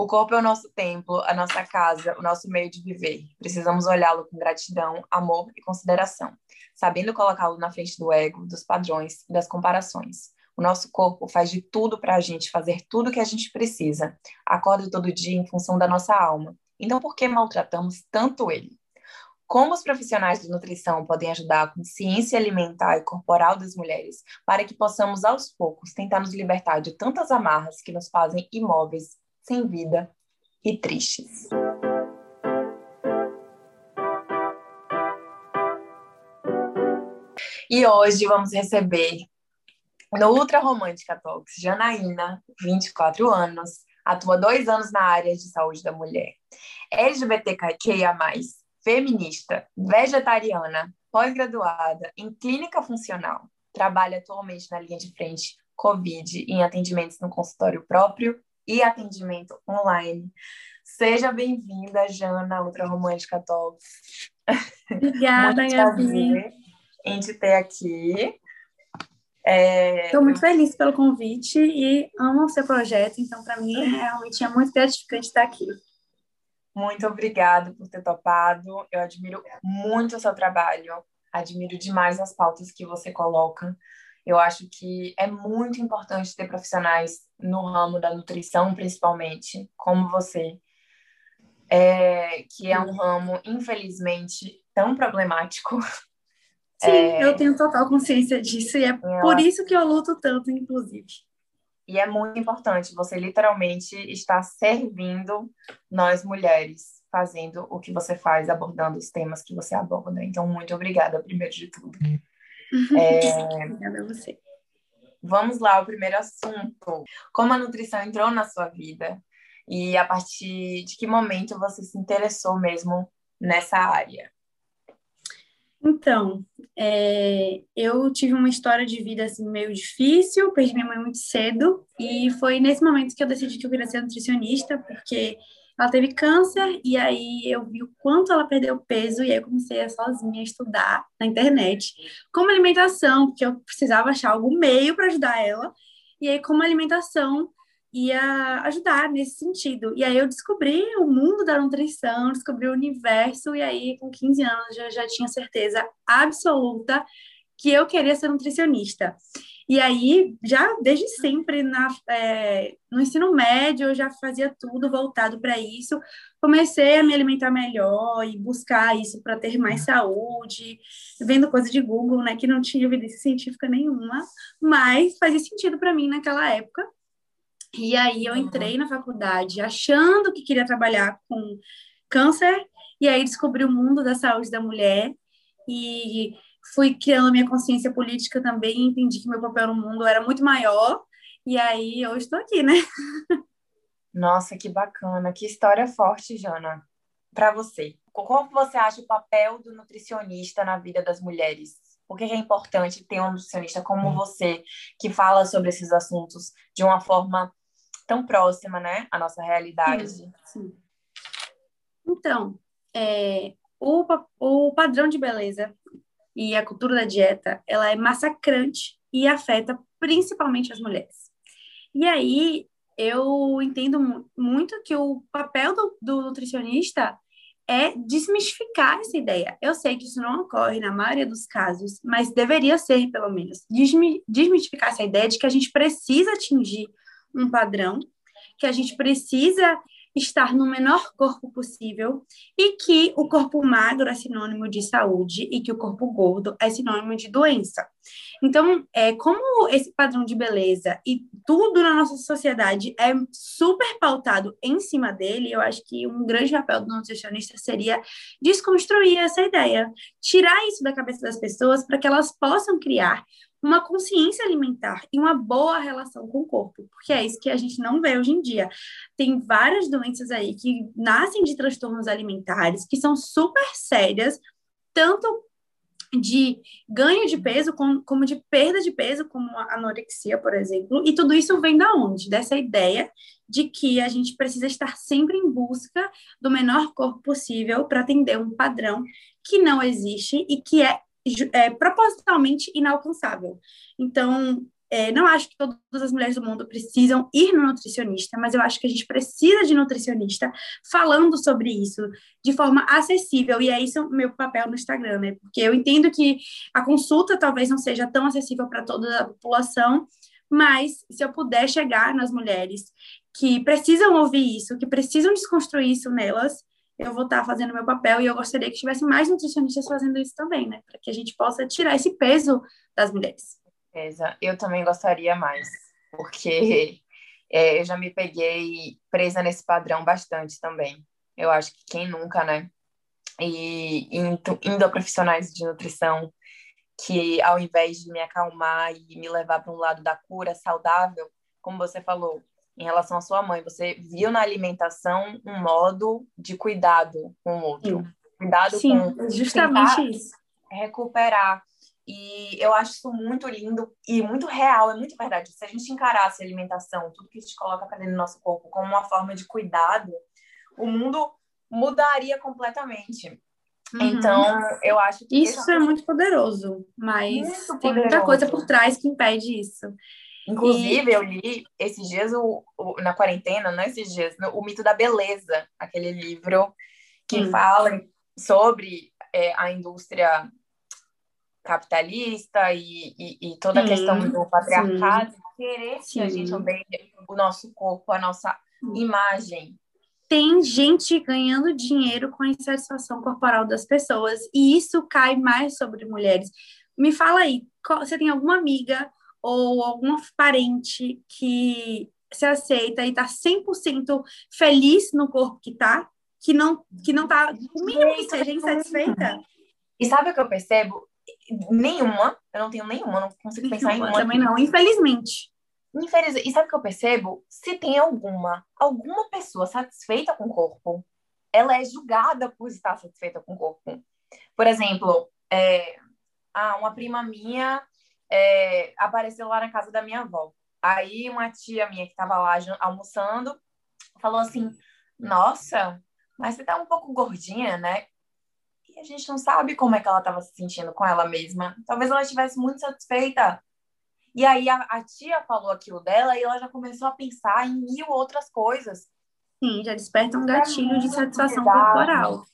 O corpo é o nosso templo, a nossa casa, o nosso meio de viver. Precisamos olhá-lo com gratidão, amor e consideração, sabendo colocá-lo na frente do ego, dos padrões e das comparações. O nosso corpo faz de tudo para a gente fazer tudo o que a gente precisa. Acorda todo dia em função da nossa alma. Então, por que maltratamos tanto ele? Como os profissionais de nutrição podem ajudar a consciência alimentar e corporal das mulheres para que possamos, aos poucos, tentar nos libertar de tantas amarras que nos fazem imóveis sem vida e tristes. E hoje vamos receber no Ultra Romântica Talks Janaína, 24 anos, atua dois anos na área de saúde da mulher, LGBTQIA+, feminista, vegetariana, pós-graduada em clínica funcional, trabalha atualmente na linha de frente COVID em atendimentos no consultório próprio e atendimento online. Seja bem-vinda, Jana, Ultra Romântica Talks. Obrigada, Gabi. em te ter aqui. Estou é... muito feliz pelo convite e amo o seu projeto, então para mim é, realmente é muito gratificante estar aqui. Muito obrigada por ter topado. Eu admiro muito o seu trabalho, admiro demais as pautas que você coloca. Eu acho que é muito importante ter profissionais no ramo da nutrição, principalmente, como você, é, que é um ramo, infelizmente, tão problemático. Sim, é, eu tenho total consciência disso e é por isso que eu luto tanto, inclusive. E é muito importante, você literalmente está servindo nós mulheres, fazendo o que você faz, abordando os temas que você aborda. Então, muito obrigada, primeiro de tudo. É... Obrigada a você. Vamos lá, o primeiro assunto. Como a nutrição entrou na sua vida e a partir de que momento você se interessou mesmo nessa área? Então, é, eu tive uma história de vida assim meio difícil, perdi minha mãe muito cedo e foi nesse momento que eu decidi que eu queria ser nutricionista, porque ela teve câncer e aí eu vi o quanto ela perdeu peso e aí eu comecei a sozinha estudar na internet como alimentação, porque eu precisava achar algum meio para ajudar ela. E aí como alimentação ia ajudar nesse sentido. E aí eu descobri o mundo da nutrição, descobri o universo e aí com 15 anos eu já tinha certeza absoluta que eu queria ser nutricionista. E aí, já desde sempre, na, é, no ensino médio, eu já fazia tudo voltado para isso. Comecei a me alimentar melhor e buscar isso para ter mais saúde, vendo coisa de Google, né, que não tinha evidência científica nenhuma, mas fazia sentido para mim naquela época. E aí eu entrei na faculdade achando que queria trabalhar com câncer, e aí descobri o mundo da saúde da mulher e fui criando minha consciência política também, entendi que meu papel no mundo era muito maior, e aí eu estou aqui, né? Nossa, que bacana, que história forte, Jana. Para você, como você acha o papel do nutricionista na vida das mulheres? Por que é importante ter um nutricionista como você, que fala sobre esses assuntos de uma forma tão próxima, né, à nossa realidade? Sim, sim. Então, é, o, o padrão de beleza e a cultura da dieta, ela é massacrante e afeta principalmente as mulheres. E aí, eu entendo muito que o papel do, do nutricionista é desmistificar essa ideia. Eu sei que isso não ocorre na maioria dos casos, mas deveria ser, pelo menos, desmistificar essa ideia de que a gente precisa atingir um padrão, que a gente precisa estar no menor corpo possível e que o corpo magro é sinônimo de saúde e que o corpo gordo é sinônimo de doença. Então, é como esse padrão de beleza e tudo na nossa sociedade é super pautado em cima dele, eu acho que um grande papel do nutricionista seria desconstruir essa ideia, tirar isso da cabeça das pessoas para que elas possam criar uma consciência alimentar e uma boa relação com o corpo, porque é isso que a gente não vê hoje em dia. Tem várias doenças aí que nascem de transtornos alimentares, que são super sérias, tanto de ganho de peso como de perda de peso, como a anorexia, por exemplo, e tudo isso vem da onde? Dessa ideia de que a gente precisa estar sempre em busca do menor corpo possível para atender um padrão que não existe e que é é, propositalmente inalcançável. Então, É, não acho que todas as mulheres do mundo precisam ir no nutricionista, mas eu acho que a gente precisa de nutricionista falando sobre isso de forma acessível, e é isso o meu papel no Instagram, né? Porque eu entendo que a consulta talvez não seja tão acessível para toda a população, mas se eu puder chegar nas mulheres que precisam ouvir isso, que precisam desconstruir isso nelas, eu vou estar fazendo meu papel e eu gostaria que tivesse mais nutricionistas fazendo isso também, né? Para que a gente possa tirar esse peso das mulheres. Eu também gostaria mais, porque é, eu já me peguei presa nesse padrão bastante também. Eu acho que quem nunca, né? E indo, indo a profissionais de nutrição que, ao invés de me acalmar e me levar para um lado da cura saudável, como você falou, em relação à sua mãe. Você viu na alimentação um modo de cuidado com o outro. Sim. Cuidado Sim, com justamente isso. Recuperar. E eu acho isso muito lindo e muito real, é muito verdade. Se a gente encarasse a alimentação, tudo que a gente coloca para dentro do nosso corpo, como uma forma de cuidado, o mundo mudaria completamente. Uhum. Então, eu acho que. Isso é muito poderoso, mas muito tem muita coisa por trás que impede isso. Inclusive, e... eu li esses dias, o, o, na quarentena, não esses dias, no, o Mito da Beleza, aquele livro que hum. fala sobre é, a indústria capitalista e, e, e toda a questão do patriarcado, sim. querer sim. que a gente odeie o nosso corpo, a nossa imagem. Tem gente ganhando dinheiro com a insatisfação corporal das pessoas, e isso cai mais sobre mulheres. Me fala aí, você tem alguma amiga ou algum parente que se aceita e está 100% feliz no corpo que está, que não que não tá o mínimo que seja insatisfeita. E sabe o que eu percebo? Nenhuma, eu não tenho nenhuma, não consigo pensar em uma. Também não, infelizmente. Infelizmente. E sabe o que eu percebo? Se tem alguma, alguma pessoa satisfeita com o corpo, ela é julgada por estar satisfeita com o corpo. Por exemplo, é, ah, uma prima minha é, apareceu lá na casa da minha avó. Aí uma tia minha que estava lá almoçando falou assim: Nossa, mas você tá um pouco gordinha, né? E a gente não sabe como é que ela estava se sentindo com ela mesma. Talvez ela estivesse muito satisfeita. E aí a, a, tia falou aquilo dela e ela já começou a pensar em mil outras coisas. Sim, já desperta um gatilho de satisfação corporal.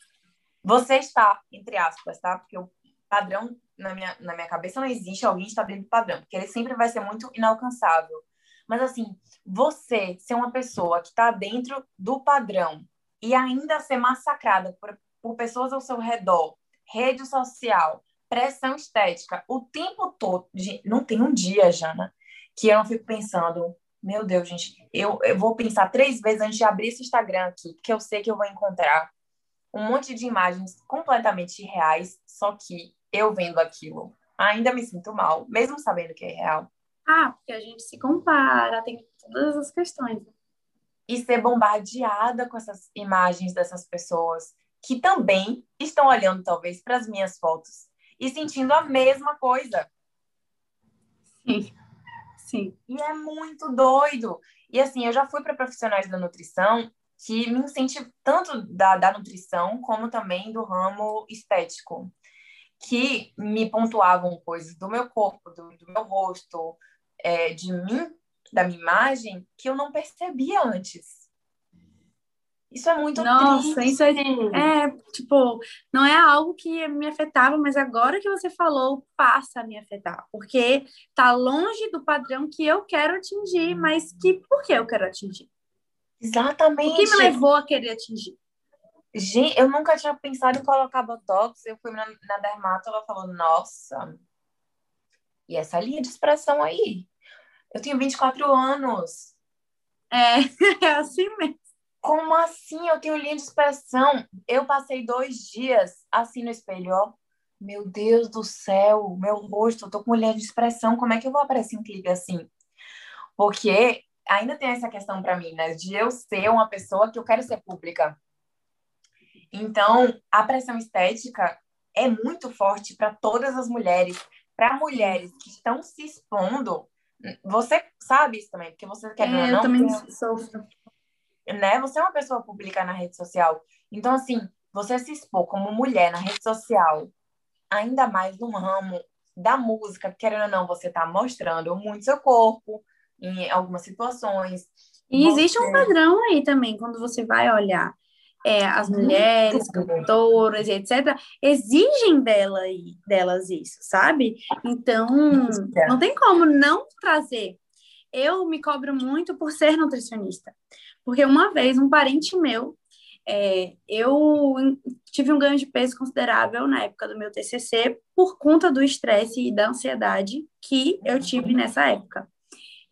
Você está, entre aspas, tá? Porque o padrão na minha, na minha cabeça não existe alguém estar dentro do padrão, porque ele sempre vai ser muito inalcançável. Mas, assim, você ser uma pessoa que está dentro do padrão e ainda ser massacrada por, por pessoas ao seu redor, rede social, pressão estética, o tempo todo. Não tem um dia, Jana, que eu não fico pensando, meu Deus, gente, eu, eu vou pensar três vezes antes de abrir esse Instagram aqui, porque eu sei que eu vou encontrar um monte de imagens completamente reais, só que eu vendo aquilo, ainda me sinto mal, mesmo sabendo que é real. Ah, porque a gente se compara, tem todas as questões. E ser bombardeada com essas imagens dessas pessoas que também estão olhando, talvez, para as minhas fotos e sentindo a mesma coisa. Sim, sim. E é muito doido. E assim, eu já fui para profissionais da nutrição que me incentivam tanto da, da nutrição como também do ramo estético que me pontuavam coisas do meu corpo, do, do meu rosto, é, de mim, da minha imagem, que eu não percebia antes. Isso é muito Nossa, triste. isso é, é, tipo, não é algo que me afetava, mas agora que você falou, passa a me afetar, porque tá longe do padrão que eu quero atingir, mas que por que eu quero atingir? Exatamente. O que me levou a querer atingir? Gente, eu nunca tinha pensado em colocar botox. Eu fui na, na dermato, ela falou: Nossa, e essa linha de expressão aí? Eu tenho 24 anos. É, é assim mesmo. Como assim? Eu tenho linha de expressão. Eu passei dois dias assim no espelho, ó. Meu Deus do céu, meu rosto, eu tô com linha de expressão. Como é que eu vou aparecer em clipe assim? Porque ainda tem essa questão para mim, né? De eu ser uma pessoa que eu quero ser pública. Então, a pressão estética é muito forte para todas as mulheres. Para mulheres que estão se expondo, você sabe isso também, porque você quer é, não. Eu também sofro. Né? Você é uma pessoa pública na rede social. Então, assim, você se expor como mulher na rede social, ainda mais num ramo da música, querendo ou não, você está mostrando muito seu corpo em algumas situações. E você... existe um padrão aí também, quando você vai olhar é, as mulheres, cantoras e etc., exigem dela, delas isso, sabe? Então, não tem como não trazer. Eu me cobro muito por ser nutricionista, porque uma vez um parente meu, é, eu tive um ganho de peso considerável na época do meu TCC por conta do estresse e da ansiedade que eu tive nessa época.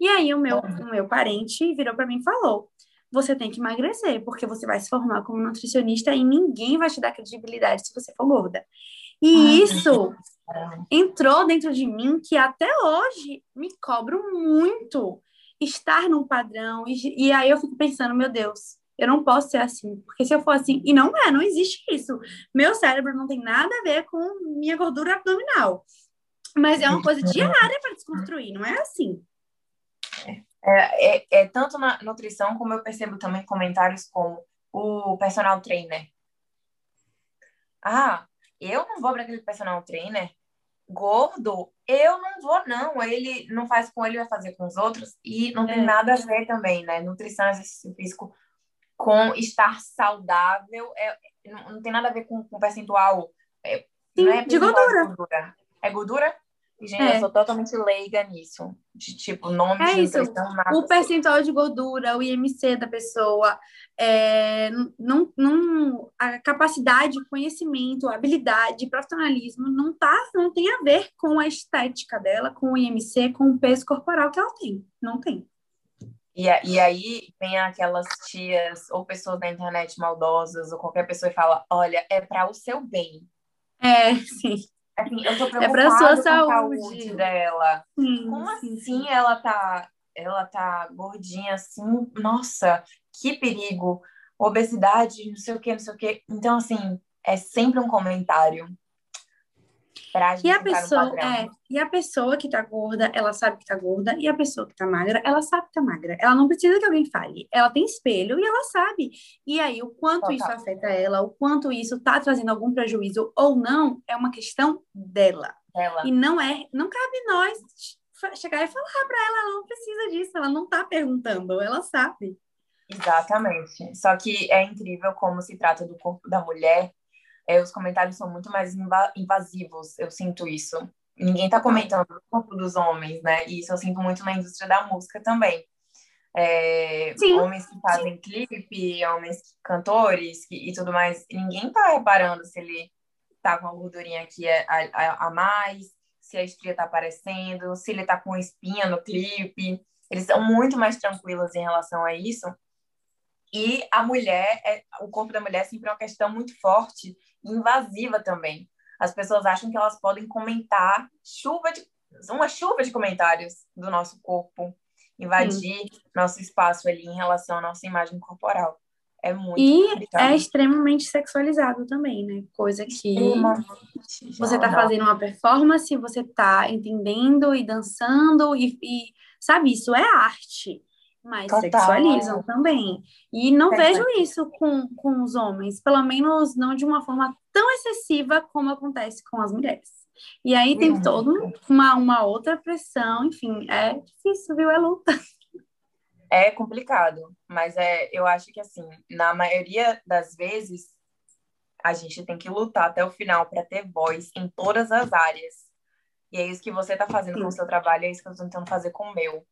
E aí o meu, o meu parente virou para mim e falou: você tem que emagrecer, porque você vai se formar como nutricionista e ninguém vai te dar credibilidade se você for gorda. E isso entrou dentro de mim que até hoje me cobro muito estar num padrão. E, e aí eu fico pensando, meu Deus, eu não posso ser assim, porque se eu for assim, e não é, não existe isso. Meu cérebro não tem nada a ver com minha gordura abdominal. Mas é uma coisa diária para desconstruir, não é assim. É, é, é, tanto na nutrição como eu percebo também comentários como o personal trainer. Ah, eu não vou para aquele personal trainer gordo, eu não vou, não. Ele não faz com ele, vai fazer com os outros. E não tem é. nada a ver também, né? Nutrição, exercício físico com estar saudável. É, não, não tem nada a ver com, com percentual. É, Sim, não é de gordura. gordura. É gordura? Gente, é. eu sou totalmente leiga nisso. De tipo, nome é de isso. Nada o percentual de gordura, o IMC da pessoa, é, não, não, a capacidade, conhecimento, habilidade, profissionalismo não, tá, não tem a ver com a estética dela, com o IMC, com o peso corporal que ela tem. Não tem. E, e aí vem aquelas tias ou pessoas da internet maldosas ou qualquer pessoa e fala: olha, é para o seu bem. É, sim. Assim, eu tô preocupada é pra sua saúde. saúde dela. Sim, Como sim, assim sim. ela tá, ela tá gordinha assim? Nossa, que perigo. Obesidade, não sei o que, não sei o que. Então, assim, é sempre um comentário Pra gente e a pessoa, é, e a pessoa que tá gorda, ela sabe que tá gorda, e a pessoa que tá magra, ela sabe que tá magra. Ela não precisa que alguém fale. Ela tem espelho e ela sabe. E aí, o quanto Total. isso afeta ela, o quanto isso tá trazendo algum prejuízo ou não, é uma questão dela. Ela. E não é, não cabe nós chegar e falar para ela, ela não precisa disso, ela não tá perguntando, ela sabe. Exatamente. Só que é incrível como se trata do corpo da mulher é, os comentários são muito mais invasivos, eu sinto isso. Ninguém está comentando o corpo dos homens, né? E isso eu sinto muito na indústria da música também. É, homens que fazem sim. clipe, homens cantores que, e tudo mais, ninguém tá reparando se ele tá com a gordurinha aqui a, a, a mais, se a estria tá aparecendo, se ele tá com espinha no clipe. Eles são muito mais tranquilos em relação a isso. E a mulher, é, o corpo da mulher é sempre é uma questão muito forte invasiva também. As pessoas acham que elas podem comentar chuva de uma chuva de comentários do nosso corpo, invadir Sim. nosso espaço ali em relação à nossa imagem corporal. É muito E complicado. é extremamente sexualizado também, né? Coisa que você tá fazendo uma performance, você tá entendendo e dançando e, e sabe, isso é arte mas Total. sexualizam também. E não vejo isso com, com os homens, pelo menos não de uma forma tão excessiva como acontece com as mulheres. E aí tem uhum. toda uma, uma outra pressão, enfim, é difícil, viu? É luta. É complicado, mas é, eu acho que assim, na maioria das vezes, a gente tem que lutar até o final para ter voz em todas as áreas. E é isso que você está fazendo Sim. com o seu trabalho, é isso que eu estou tentando fazer com o meu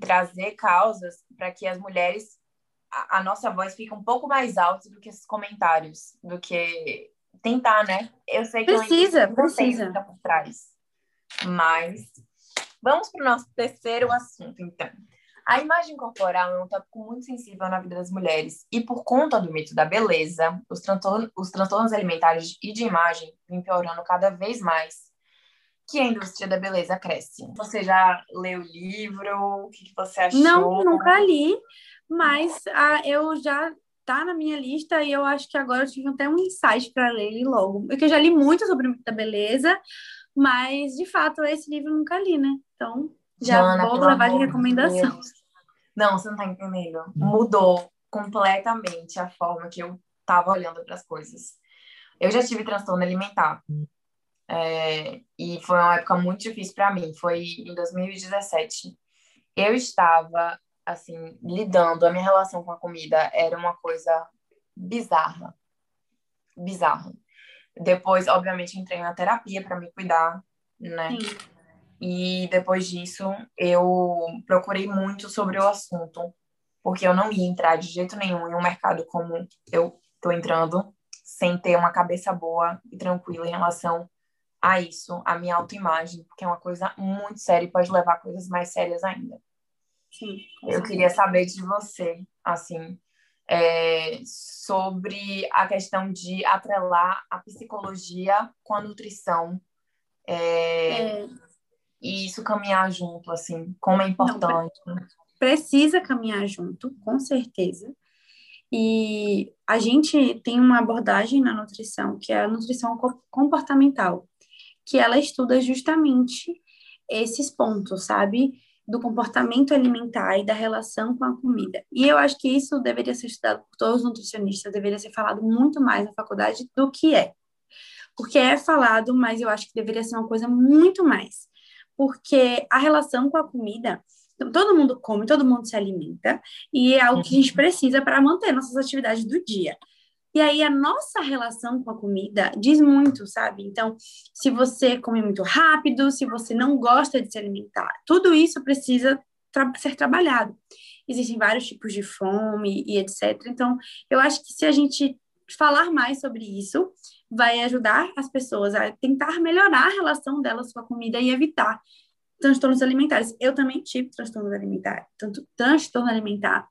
trazer causas para que as mulheres a, a, nossa voz fique um pouco mais alta do que esses comentários, do que tentar, né? Eu sei que precisa, precisa por trás, mas vamos para o nosso terceiro assunto, então. A imagem corporal é um tópico muito sensível na vida das mulheres e por conta do mito da beleza, os, transtornos, os transtornos alimentares e de imagem vêm piorando cada vez mais que a indústria da beleza cresce. Você já leu o livro? O que, você achou? Não, nunca li, mas ah, eu já tá na minha lista e eu acho que agora eu tive até um insight para ler ele logo. Porque eu já li muito sobre a beleza, mas de fato esse livro eu nunca li, né? Então já Jana, vou levar de recomendação. Deus. Não, você não tá entendendo. Mudou completamente a forma que eu tava olhando para as coisas. Eu já tive transtorno alimentar. É, e foi uma época muito difícil para mim. Foi em 2017. Eu estava, assim, lidando, a minha relação com a comida era uma coisa bizarra. Bizarra. Depois, obviamente, entrei na terapia para me cuidar, né? Sim. E depois disso, eu procurei muito sobre o assunto, porque eu não ia entrar de jeito nenhum em um mercado como eu estou entrando, sem ter uma cabeça boa e tranquila em relação a isso, a minha autoimagem, porque é uma coisa muito séria e pode levar a coisas mais sérias ainda. Sim, eu queria saber de você, assim, é, sobre a questão de atrelar a psicologia com a nutrição. É, é. E isso caminhar junto, assim, como é importante. Não, precisa caminhar junto, com certeza. E a gente tem uma abordagem na nutrição, que é a nutrição comportamental, que ela estuda justamente esses pontos, sabe? do comportamento alimentar e da relação com a comida. E eu acho que isso deveria ser estudado por todos os nutricionistas, deveria ser falado muito mais na faculdade do que é. Porque é falado, mas eu acho que deveria ser uma coisa muito mais. Porque a relação com a comida, todo mundo come, todo mundo se alimenta, e é algo que a gente uhum. precisa para manter nossas atividades do dia. E aí a nossa relação com a comida diz muito, sabe? Então, se você come muito rápido, se você não gosta de se alimentar, tudo isso precisa tra ser trabalhado. Existem vários tipos de fome e etc. Então, eu acho que se a gente falar mais sobre isso, vai ajudar as pessoas a tentar melhorar a relação delas com a comida e evitar transtornos alimentares. Eu também tive transtorno alimentar, tanto transtorno alimentar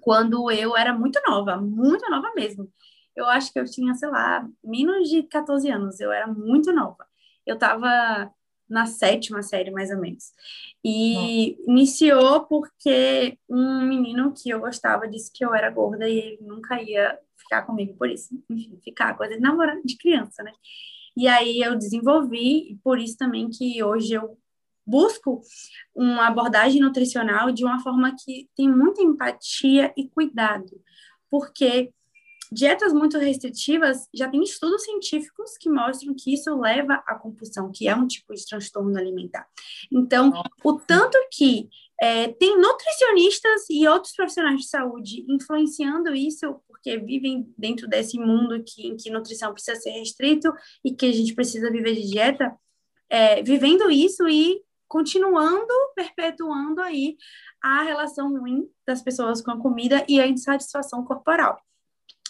quando eu era muito nova, muito nova mesmo. Eu acho que eu tinha, sei lá, menos de 14 anos, eu era muito nova. Eu estava na sétima série, mais ou menos. E iniciou porque um menino que eu gostava disse que eu era gorda e ele nunca ia ficar comigo por isso. Enfim, ficar coisa de namorado de criança, né? E aí eu desenvolvi, e por isso também que hoje eu busco uma abordagem nutricional de uma forma que tem muita empatia e cuidado, porque dietas muito restritivas já tem estudos científicos que mostram que isso leva à compulsão, que é um tipo de transtorno alimentar. Então, o tanto que é, tem nutricionistas e outros profissionais de saúde influenciando isso, porque vivem dentro desse mundo que, em que nutrição precisa ser restrito e que a gente precisa viver de dieta, é, vivendo isso e continuando, perpetuando aí a relação ruim das pessoas com a comida e a insatisfação corporal.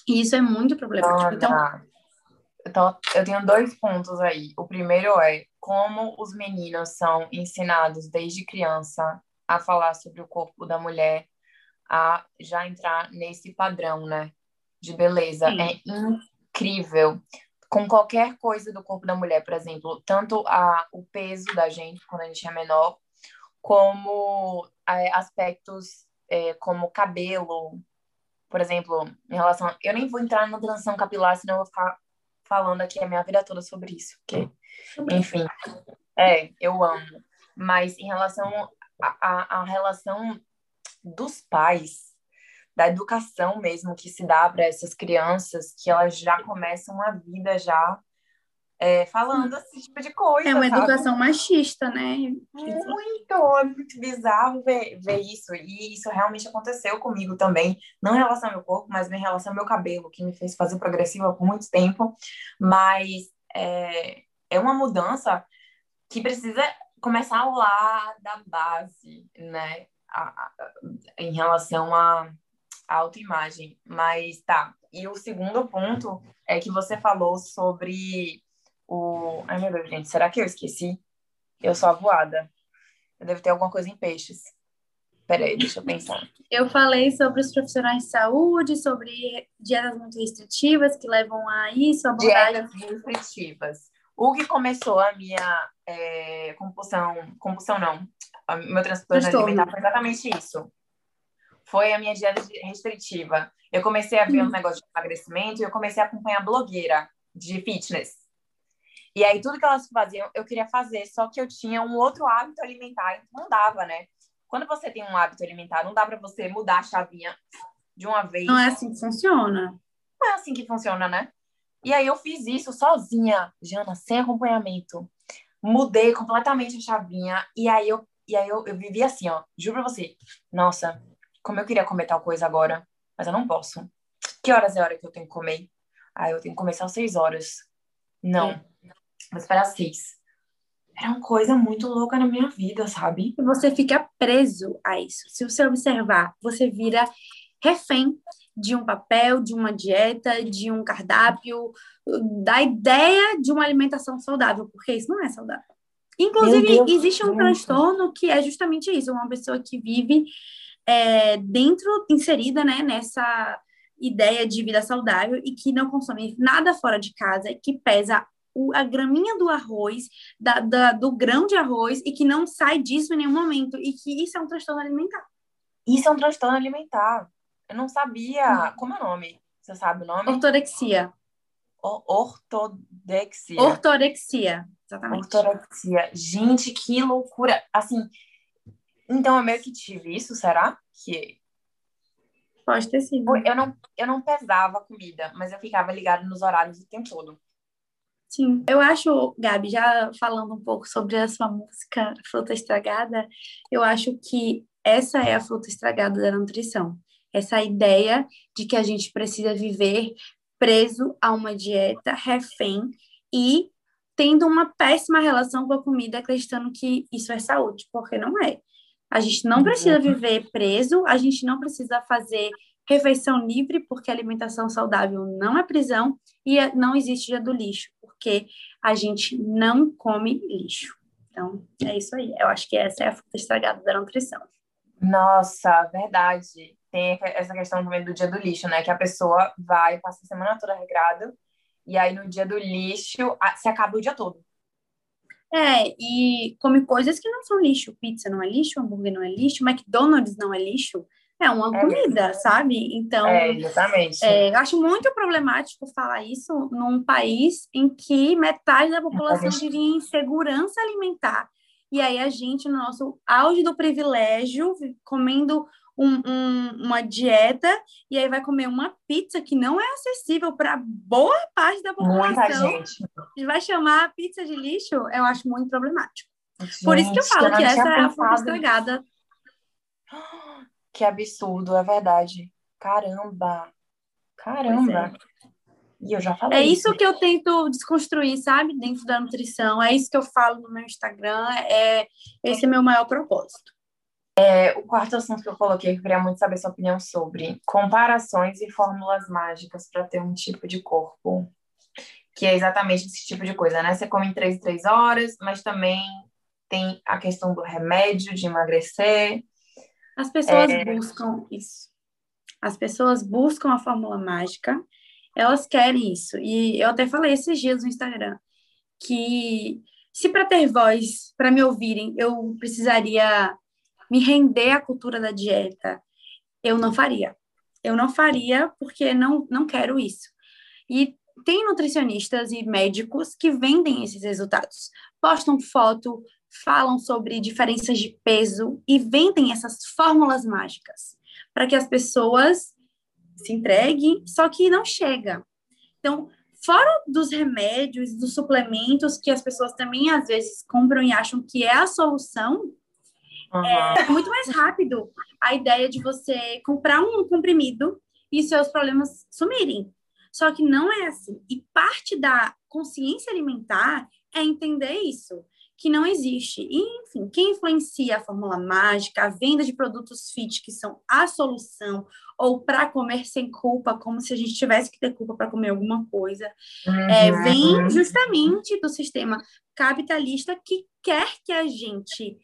E isso é muito problemático. Então, então, eu tenho dois pontos aí. O primeiro é como os meninos são ensinados desde criança a falar sobre o corpo da mulher, a já entrar nesse padrão, né, de beleza. Sim. É incrível com qualquer coisa do corpo da mulher, por exemplo, tanto a, o peso da gente quando a gente é menor, como é, aspectos é, como cabelo, por exemplo, em relação. A, eu nem vou entrar na transição capilar, senão eu vou ficar falando aqui a minha vida toda sobre isso, porque, enfim, é, eu amo. Mas em relação à relação dos pais da educação mesmo que se dá para essas crianças, que elas já começam a vida já é, falando esse tipo de coisa. É uma sabe? educação machista, né? Muito, é muito bizarro ver, ver isso. E isso realmente aconteceu comigo também, não em relação ao meu corpo, mas em relação ao meu cabelo, que me fez fazer progressiva por muito tempo. Mas é, é uma mudança que precisa começar lá da base, né? A, a, em relação a autoimagem. Mas tá. E o segundo ponto é que você falou sobre o. Ai, meu Deus, gente, será que eu esqueci? Eu sou avoada. Eu devo ter alguma coisa em peixes. Peraí, deixa eu pensar. Eu falei sobre os profissionais de saúde, sobre dietas muito restritivas que levam a isso, abordagem... Dietas restritivas. O que começou a minha é, compulsão, compulsão não, o meu transtorno alimentar foi exatamente isso foi a minha dieta restritiva. Eu comecei a ver um negócio de emagrecimento e eu comecei a acompanhar blogueira de fitness. E aí, tudo que elas faziam, eu queria fazer, só que eu tinha um outro hábito alimentar, então não dava, né? Quando você tem um hábito alimentar, não dá para você mudar a chavinha de uma vez. Não é assim que funciona. Não é assim que funciona, né? E aí eu fiz isso sozinha, Jana, sem acompanhamento. Mudei completamente a chavinha. E aí eu, e aí eu, eu vivi assim, ó. Juro pra você. Nossa, como eu queria comer tal coisa agora, mas eu não posso. Que horas é a hora que eu tenho que comer? Ah, eu tenho que começar às seis horas. Não, é. vou esperar às seis. Era uma coisa muito louca na minha vida, sabe? E você fica preso a isso. Se você observar, você vira refém de um papel, de uma dieta, de um cardápio, da ideia de uma alimentação saudável, porque isso não é saudável. Inclusive, existe um transtorno que é justamente isso, uma pessoa que vive é, dentro, inserida né, nessa ideia de vida saudável e que não consome nada fora de casa, que pesa o, a graminha do arroz, da, da, do grão de arroz, e que não sai disso em nenhum momento, e que isso é um transtorno alimentar. Isso é um transtorno alimentar. Eu não sabia. Como é o nome? Você sabe o nome? Ortorexia. O ortodexia. Ortorexia, exatamente. Ortorexia. Gente, que loucura. Assim, então eu meio que tive isso, será? Que Pode ter sido. Eu não, eu não pesava a comida, mas eu ficava ligada nos horários o tempo todo. Sim, eu acho, Gabi, já falando um pouco sobre a sua música Fruta Estragada, eu acho que essa é a fruta estragada da nutrição essa ideia de que a gente precisa viver preso a uma dieta refém e tendo uma péssima relação com a comida, acreditando que isso é saúde, porque não é. A gente não precisa uhum. viver preso, a gente não precisa fazer refeição livre, porque alimentação saudável não é prisão, e é, não existe dia do lixo, porque a gente não come lixo. Então, é isso aí. Eu acho que essa é a fruta estragada da nutrição. Nossa, verdade tem essa questão também do dia do lixo, né? Que a pessoa vai, passa a semana toda regrada, e aí no dia do lixo se acaba o dia todo. É, e come coisas que não são lixo. Pizza não é lixo, hambúrguer não é lixo, McDonald's não é lixo. É uma é comida, sabe? Então, é, exatamente. É, eu acho muito problemático falar isso num país em que metade da população vive em insegurança alimentar. E aí a gente, no nosso auge do privilégio, comendo um, um, uma dieta e aí vai comer uma pizza que não é acessível para boa parte da população. Muita gente. E vai chamar pizza de lixo, eu acho muito problemático. Gente, Por isso que eu falo eu que essa é a fruta estragada. Que absurdo, é verdade. Caramba. Caramba. É. E eu já falei. É isso, isso que eu tento desconstruir, sabe? Dentro da nutrição. É isso que eu falo no meu Instagram. É, esse é meu maior propósito. É, o quarto assunto que eu coloquei, que eu queria muito saber sua opinião sobre comparações e fórmulas mágicas para ter um tipo de corpo, que é exatamente esse tipo de coisa, né? Você come em três, três horas, mas também tem a questão do remédio, de emagrecer. As pessoas é... buscam isso. As pessoas buscam a fórmula mágica, elas querem isso. E eu até falei esses dias no Instagram que se para ter voz, para me ouvirem, eu precisaria me render à cultura da dieta, eu não faria. Eu não faria porque não, não quero isso. E tem nutricionistas e médicos que vendem esses resultados. Postam foto, falam sobre diferenças de peso e vendem essas fórmulas mágicas para que as pessoas se entreguem, só que não chega. Então, fora dos remédios, dos suplementos que as pessoas também às vezes compram e acham que é a solução, Uhum. É muito mais rápido a ideia de você comprar um comprimido e seus problemas sumirem. Só que não é assim. E parte da consciência alimentar é entender isso, que não existe. E, enfim, quem influencia a fórmula mágica, a venda de produtos fit que são a solução, ou para comer sem culpa, como se a gente tivesse que ter culpa para comer alguma coisa, é, uhum. é, vem justamente do sistema capitalista que quer que a gente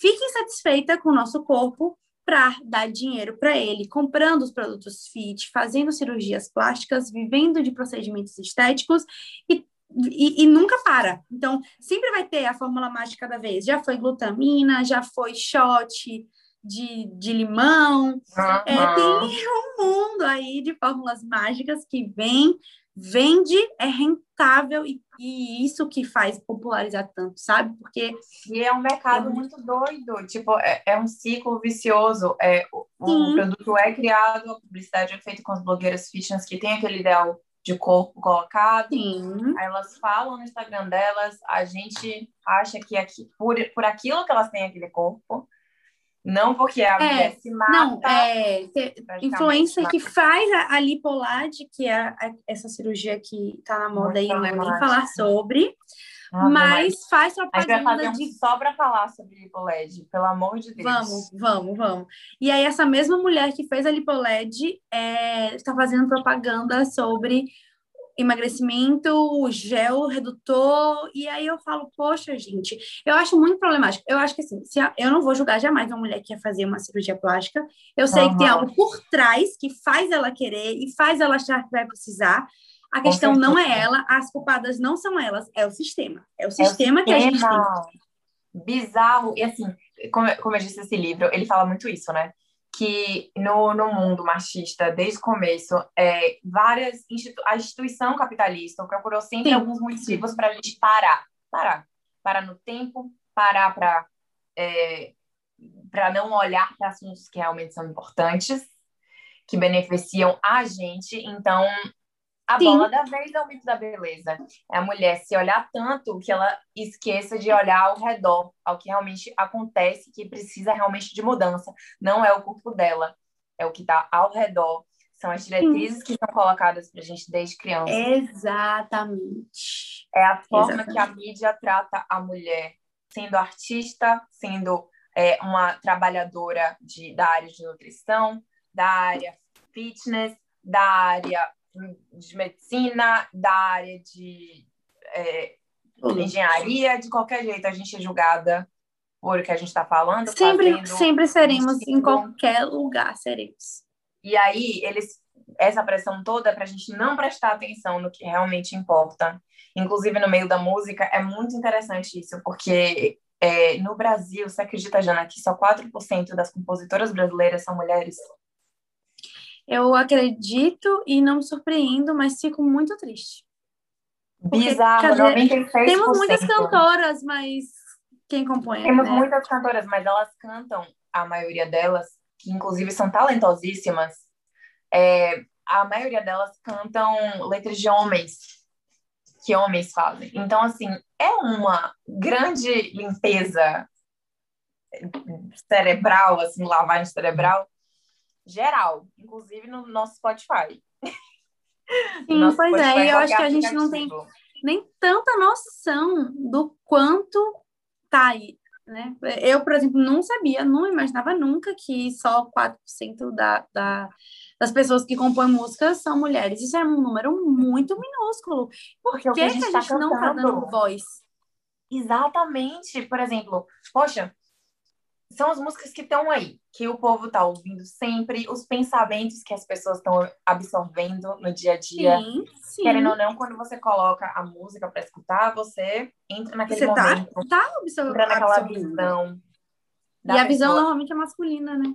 fique insatisfeita com o nosso corpo para dar dinheiro para ele, comprando os produtos fit, fazendo cirurgias plásticas, vivendo de procedimentos estéticos e, e, e, nunca para. Então, sempre vai ter a fórmula mágica cada vez. Já foi glutamina, já foi shot de, de limão. Uhum. É, tem um mundo aí de fórmulas mágicas que vem vende, é rentável e, e, isso que faz popularizar tanto, sabe? Porque e é um mercado é muito doido, tipo é, é, um ciclo vicioso. É o, o, produto é criado, a publicidade é feita com as blogueiras fitness que tem aquele ideal de corpo colocado. Sim. Aí elas falam no Instagram delas, a gente acha que aqui, por, por aquilo que elas têm aquele corpo, não porque a É, se mata. Não, é influencer que faz a, a lipolade, que é a- essa cirurgia que tá na moda Muito aí, não é nem falar sobre, Ah, mas faz A gente vai fazer propaganda um de só pra falar sobre lipoled, pelo amor de Deus. Vamos, vamos, vamos. E aí, essa mesma mulher que fez a LipoLed é, está fazendo propaganda sobre emagrecimento, gel redutor. E aí eu falo, poxa, gente, eu acho muito problemático. Eu acho que assim, se a- eu não vou julgar jamais uma mulher que quer fazer uma cirurgia plástica. Eu sei que tem algo por trás que faz ela querer e faz ela achar que vai precisar. A questão não é ela, as culpadas não são elas, é o sistema. É o É o sistema que a gente tem. sistema Bizarro. E assim, como, como eu disse esse livro, ele fala muito isso, né? Que no, no mundo machista, desde o começo, é, várias institu a instituição capitalista procurou sempre Sim. alguns motivos para a gente parar. Parar. Parar no tempo, parar para é, para não olhar para assuntos que realmente são importantes, que beneficiam a gente. Então, a Sim. bola da vez é o mito da beleza. É a mulher se olhar tanto que ela esqueça de olhar ao redor, ao que realmente acontece, que precisa realmente de mudança. Não é o corpo dela, é o que está ao redor. São as diretrizes que são colocadas para a gente desde criança. Exatamente. É a forma Exatamente. que a mídia trata a mulher, sendo artista, sendo é, uma trabalhadora de, da área de nutrição, da área fitness, da área de medicina, da área de é, engenharia, de qualquer jeito a gente é julgada por o que a gente está falando. Sempre, fazendo, sempre seremos, em qualquer lugar seremos. E aí, eles, essa pressão toda é para a gente não prestar atenção no que realmente importa. Inclusive, no meio da música, é muito interessante isso, porque é, no Brasil, você acredita, Jana, que só 4% das compositoras brasileiras são mulheres? Eu acredito e não me surpreendo, mas fico muito triste. Porque, Bizarro, cadê- 96%. Temos muitas cantoras, mas quem compõe? Temos né? muitas cantoras, mas elas cantam, a maioria delas, que inclusive são talentosíssimas, é, a maioria delas cantam letras de homens, que homens fazem. Então, assim, é uma grande limpeza cerebral, assim, lavagem cerebral geral, inclusive no nosso Spotify. Sim, Nosso pois Spotify, é, e eu acho que a gente não tem nem tanta noção do quanto tá aí, né? Eu, por exemplo, não sabia, não imaginava nunca que só 4% da, da, das pessoas que compõem música são mulheres. Isso é um número muito minúsculo. Por Porque que, o que que a a gente, gente tá não tá dando voz? Exatamente. Por exemplo, poxa, são as músicas que estão aí, que o povo tá ouvindo sempre, os pensamentos que as pessoas estão absorvendo no dia a dia. Sim, sim. Querendo ou não, quando você coloca a música para escutar, você entra naquele Você tá, momento, tá absor- entra naquela absorvendo. visão. E a visão pessoa. normalmente é masculina, né?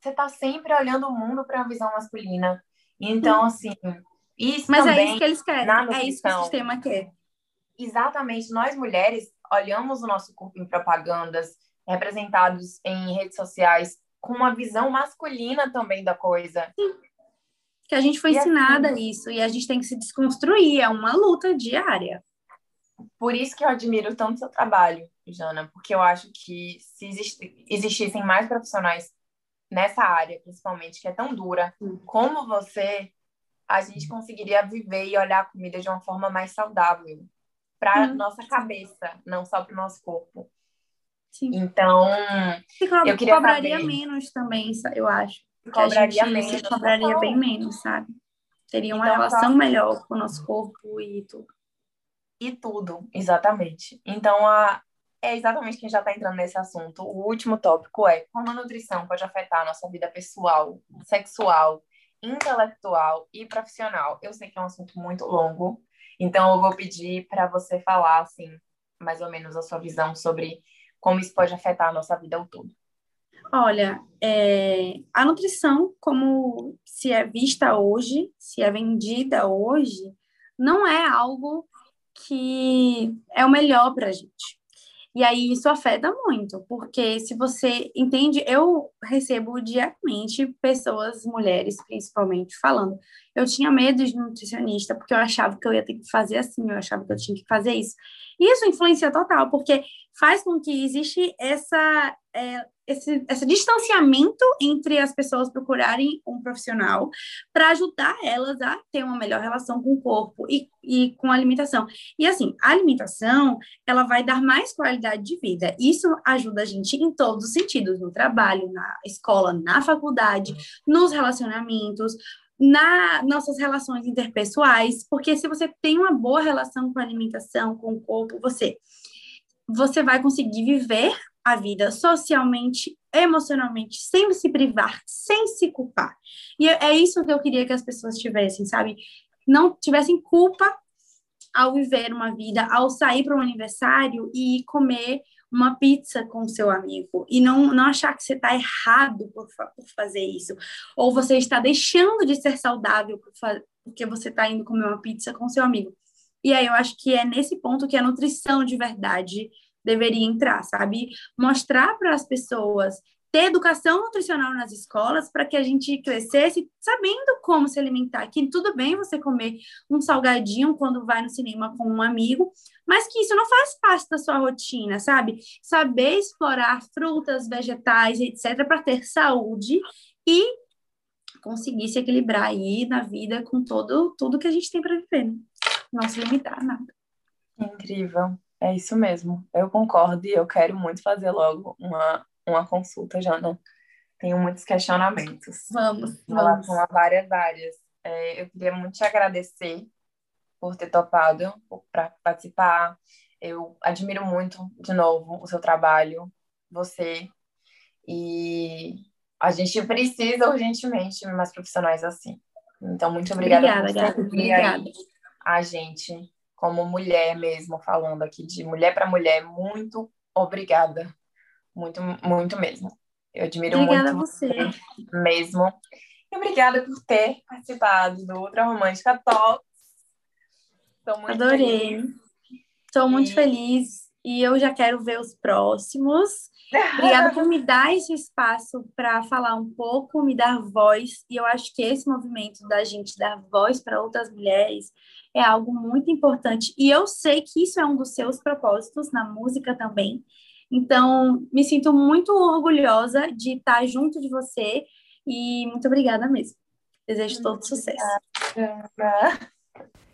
Você tá sempre olhando o mundo para uma visão masculina. Então, assim, isso Mas é também, isso que eles querem. É isso que o sistema quer. exatamente, nós mulheres olhamos o nosso corpo em propagandas, representados em redes sociais, com uma visão masculina também da coisa. Que a gente foi E assim- ensinada isso. E a gente tem que se desconstruir. É uma luta diária. Por isso que eu admiro tanto seu trabalho, Jana, porque eu acho que se existi- existissem mais profissionais nessa área, principalmente, que é tão dura, como você, a gente conseguiria viver e olhar a comida de uma forma mais saudável para Hum. nossa cabeça, não só para o nosso corpo. Sim. Então, Eu queria cobraria saber. menos também, eu acho. Que a cobraria gente menos. cobraria bem menos, sabe? Teria uma Então, relação melhor com o nosso corpo e tudo. E tudo, exatamente. Então, a... é exatamente quem já está entrando nesse assunto. O último tópico é como a nutrição pode afetar a nossa vida pessoal, sexual, intelectual e profissional. Eu sei que é um assunto muito longo, então eu vou pedir para você falar, assim, mais ou menos a sua visão sobre como isso pode afetar a nossa vida ao todo. Olha, é, a nutrição, como se é vista hoje, se é vendida hoje, não é algo que é o melhor para a gente. E aí isso afeta muito, porque se você entende, eu recebo diariamente pessoas, mulheres principalmente, falando: eu tinha medo de nutricionista, porque eu achava que eu ia ter que fazer assim, eu achava que eu tinha que fazer isso. E isso influencia total, porque faz com que existe essa, é, esse, esse distanciamento entre as pessoas procurarem um profissional para ajudar elas a ter uma melhor relação com o corpo e, e com a alimentação. E assim, a alimentação, ela vai dar mais qualidade de vida. Isso ajuda a gente em todos os sentidos, no trabalho, na escola, na faculdade, nos relacionamentos, na nossas relações interpessoais, porque se você tem uma boa relação com a alimentação, com o corpo, você você vai conseguir viver a vida socialmente, emocionalmente, sem se privar, sem se culpar. E é, é isso que eu queria que as pessoas tivessem, sabe? Não tivessem culpa ao viver uma vida, ao sair para um aniversário e comer uma pizza com seu amigo e não, não achar que você está errado por, por fazer isso, ou você está deixando de ser saudável por porque você está indo comer uma pizza com seu amigo. E aí eu acho que é nesse ponto que a nutrição de verdade deveria entrar, sabe? Mostrar para as pessoas ter educação nutricional nas escolas para que a gente crescesse sabendo como se alimentar. Que tudo bem você comer um salgadinho quando vai no cinema com um amigo, mas que isso não faz parte da sua rotina, sabe? Saber explorar frutas, vegetais, etc., para ter saúde e conseguir se equilibrar aí na vida com todo tudo que a gente tem para viver, né? Não se limitar a nada. Incrível. É isso mesmo. Eu concordo e eu quero muito fazer logo uma uma consulta, Jana. Tenho muitos questionamentos. Vamos, em relação a várias áreas. É, eu queria muito te agradecer por ter topado para participar. Eu admiro muito, de novo, o seu trabalho, você. E a gente precisa urgentemente de mais profissionais assim. Então, muito obrigada, obrigada por obrigada. a gente, como mulher mesmo, falando aqui de mulher para mulher, muito obrigada muito, muito mesmo. Eu admiro obrigada muito você. você mesmo. E obrigada por ter participado do Ultra Romântica Talks. Adorei. Estou muito feliz e eu já quero ver os próximos. Obrigada por me dar esse espaço para falar um pouco, me dar voz. E eu acho que esse movimento da gente dar voz para outras mulheres é algo muito importante. E eu sei que isso é um dos seus propósitos na música também. Então, me sinto muito orgulhosa de estar junto de você e muito obrigada mesmo. Desejo todo sucesso.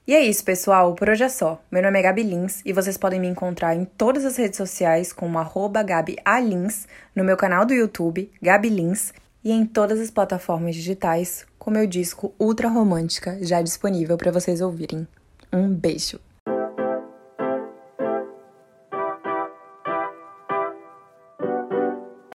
E é isso, pessoal. Por hoje é só. Meu nome é Gabi Lins e vocês podem me encontrar em todas as redes sociais como arroba Gabi Alins, no meu canal do YouTube, Gabi Lins, e em todas as plataformas digitais com meu disco Ultra Romântica já disponível para vocês ouvirem. Um beijo!